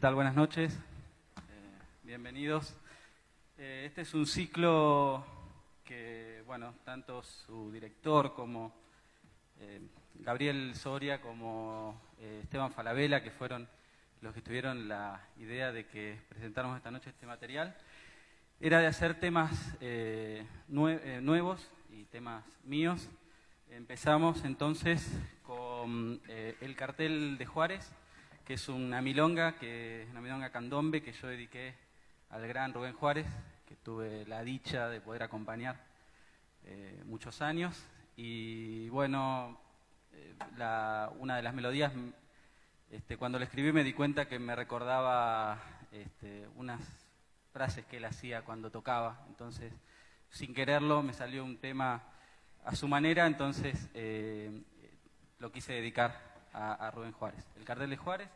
Buenas noches. Eh, bienvenidos. Eh, este es un ciclo que, bueno, tanto su director como eh, Gabriel Soria como Esteban Falabella, que fueron los que tuvieron la idea de que presentáramos esta noche este material, era de hacer temas nue- nuevos y temas míos. Empezamos entonces con el cartel de Juárez, que es una milonga, que una milonga candombe que yo dediqué al gran Rubén Juárez, que tuve la dicha de poder acompañar eh, muchos años. Y bueno, eh, la- una de las melodías, este, cuando la escribí me di cuenta que me recordaba este, unas frases que él hacía cuando tocaba. Entonces, sin quererlo, me salió un tema a su manera, entonces eh, lo quise dedicar a, Rubén Juárez, el cartel de Juárez.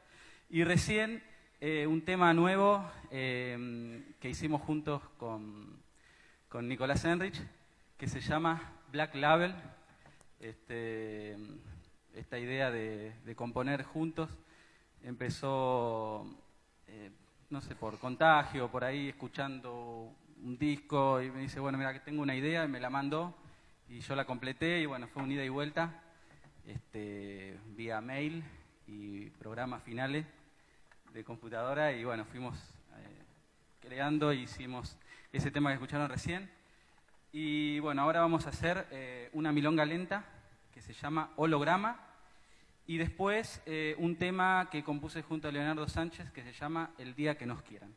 Y recién eh, un tema nuevo eh, que hicimos juntos con, con Nicolás Enrich, que se llama Black Label. Este, esta idea de, de componer juntos empezó, eh, no sé, por contagio, por ahí escuchando un disco y me dice, bueno, mira que tengo una idea y me la mandó y yo la completé y bueno, fue un ida y vuelta este, vía mail y programas finales de computadora y bueno, fuimos eh, creando e hicimos ese tema que escucharon recién. Y bueno, ahora vamos a hacer eh, una milonga lenta que se llama Holograma y después eh, un tema que compuse junto a Leonardo Sánchez que se llama El día que nos quieran.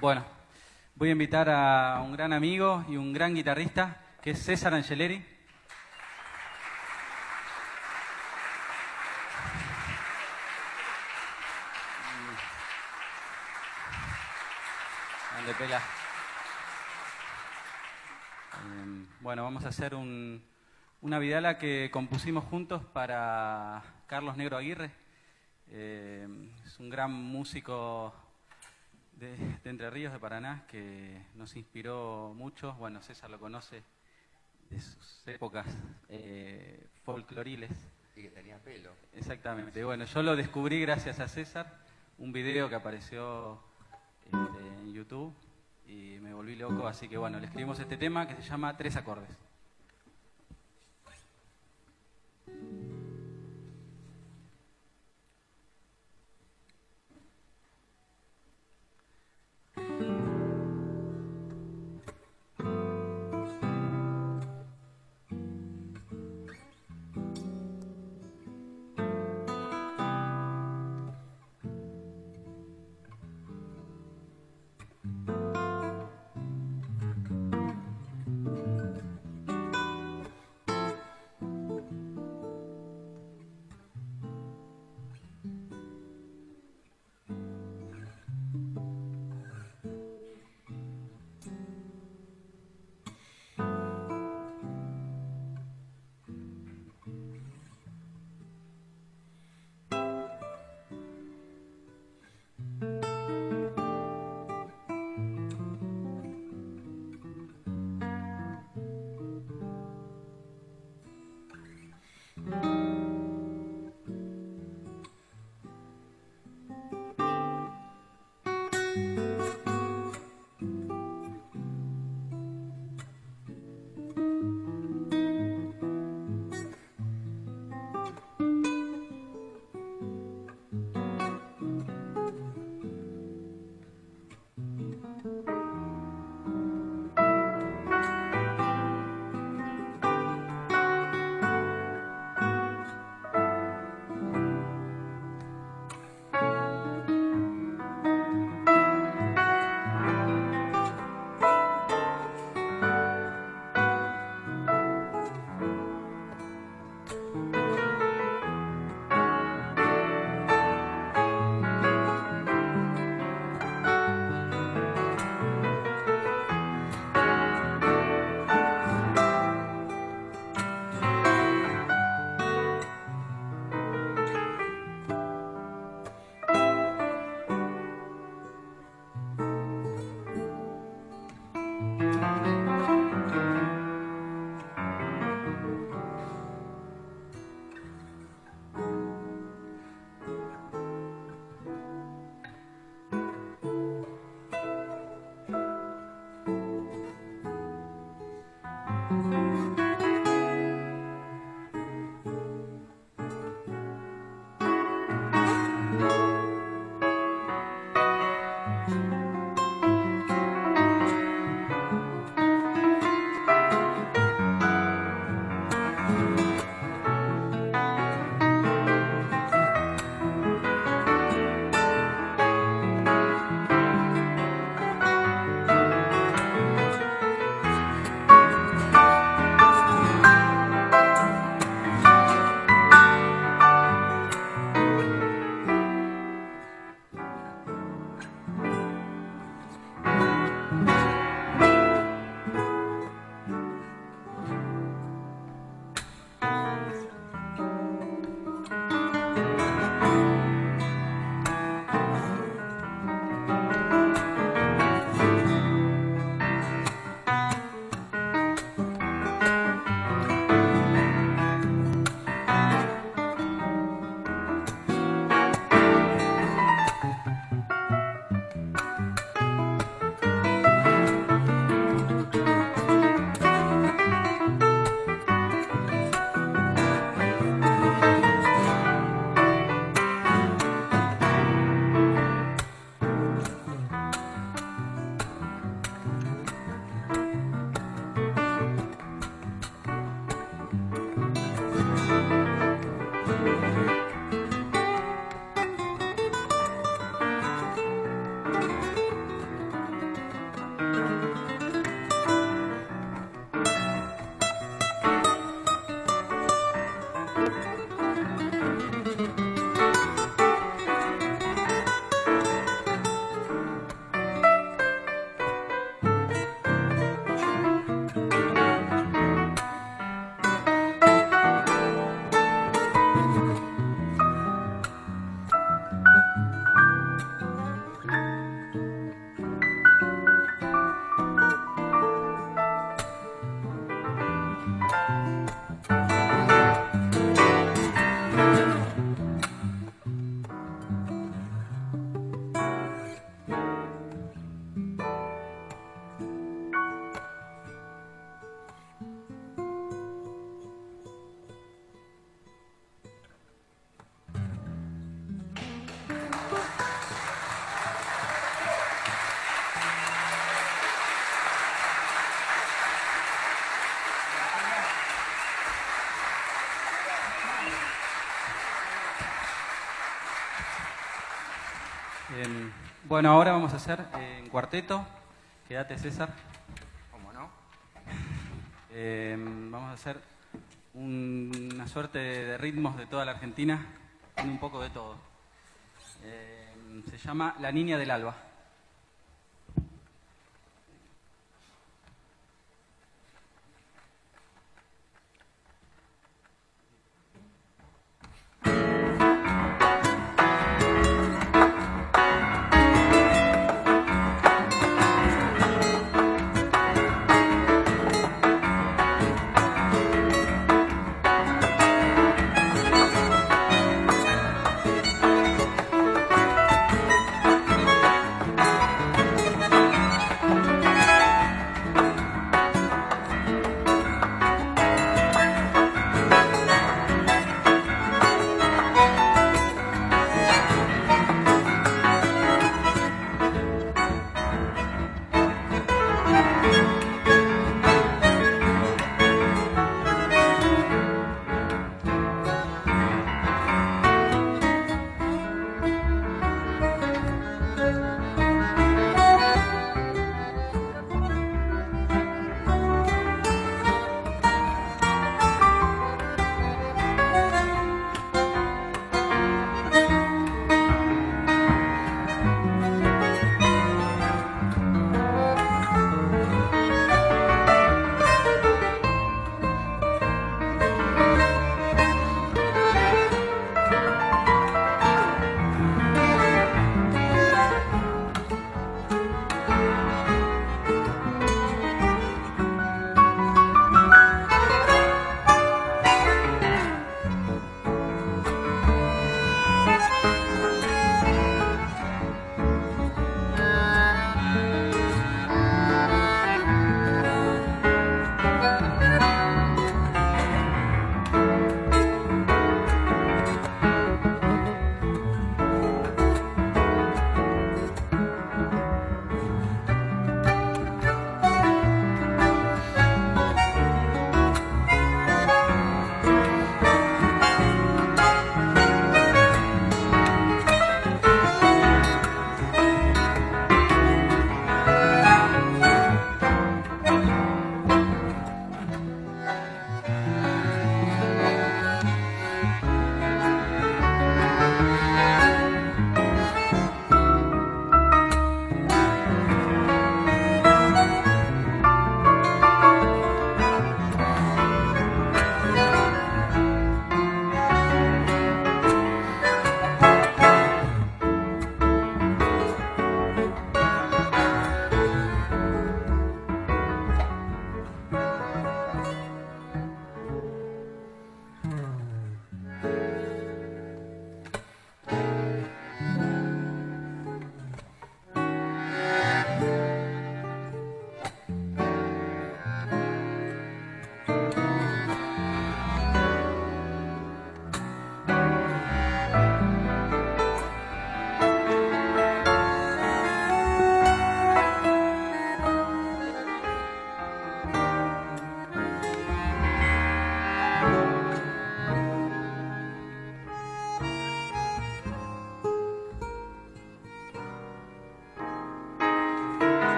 Bueno, voy a invitar a un gran amigo y un gran guitarrista, que es César Angeleri. Pela. Eh, Bueno, vamos a hacer un- una vidala que compusimos juntos para Carlos Negro Aguirre. Eh, es un gran músico de, de Entre Ríos de Paraná que nos inspiró mucho. Bueno, César lo conoce de sus épocas eh, folcloriles. Y que tenía pelo. Exactamente. Bueno, yo lo descubrí gracias a César, un video que apareció este, en YouTube y me volví loco, así que bueno, le escribimos este tema que se llama Tres acordes. Bueno, ahora vamos a hacer eh, en cuarteto. Quédate, César. ¿Cómo no? Em, vamos a hacer un- una suerte de ritmos de toda la Argentina, con un poco de todo. Em, se llama La Niña del Alba.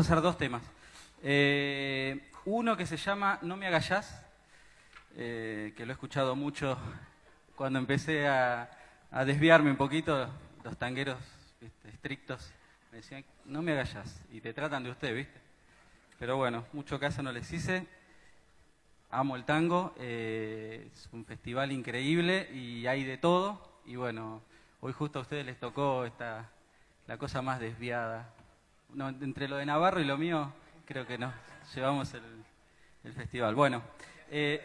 A hacer dos temas. Eh, uno que se llama No me jazz, eh, que lo he escuchado mucho cuando empecé a, desviarme un poquito, los tangueros estrictos me decían, no me jazz, y te tratan de usted, ¿viste? Pero bueno, mucho caso no les hice. Amo el tango, eh, es un festival increíble y hay de todo. Y bueno, hoy justo a ustedes les tocó esta, la cosa más desviada. No, entre lo de Navarro y lo mío, creo que nos llevamos el, festival. Bueno, eh,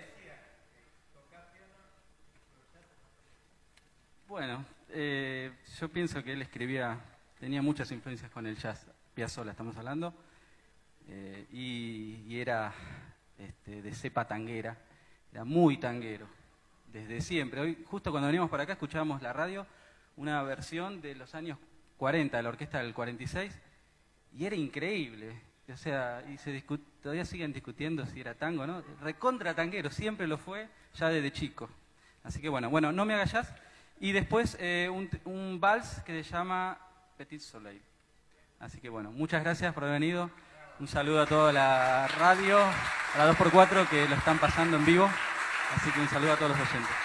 bueno eh, yo pienso que él escribía, tenía muchas influencias con el jazz, Piazzolla estamos hablando, y, y, era este, de cepa tanguera, era muy tanguero, desde siempre. Hoy, justo cuando veníamos para acá, escuchábamos la radio, una versión de los años 40, de la orquesta del 46, y era increíble. O sea, y se todavía siguen discutiendo si era tango, ¿no? Recontra tanguero, siempre lo fue, ya desde chico. Así que bueno, bueno, no me hagas Y después eh, un, un vals que se llama Petit Soleil. Así que bueno, muchas gracias por haber venido. Un saludo a toda la radio, a la 2x4 que lo están pasando en vivo. Así que un saludo a todos los oyentes.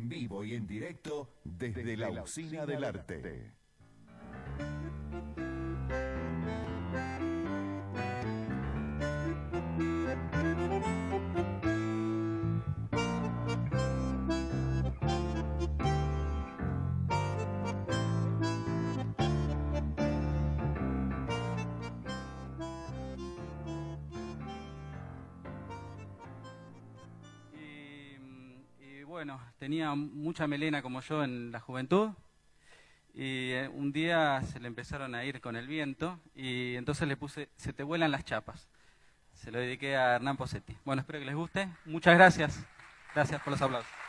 En vivo y en directo desde, la Usina del Arte. Mucha melena como yo en la juventud y eh, un día se le empezaron a ir con el viento y entonces le puse Se te vuelan las chapas. Se lo dediqué a Hernán Posetti. Bueno, espero que les guste. Muchas gracias. Gracias por los aplausos.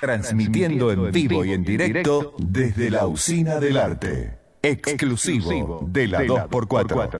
Transmitiendo en vivo y en directo desde la Usina del Arte. Exclusivo de la 2x4.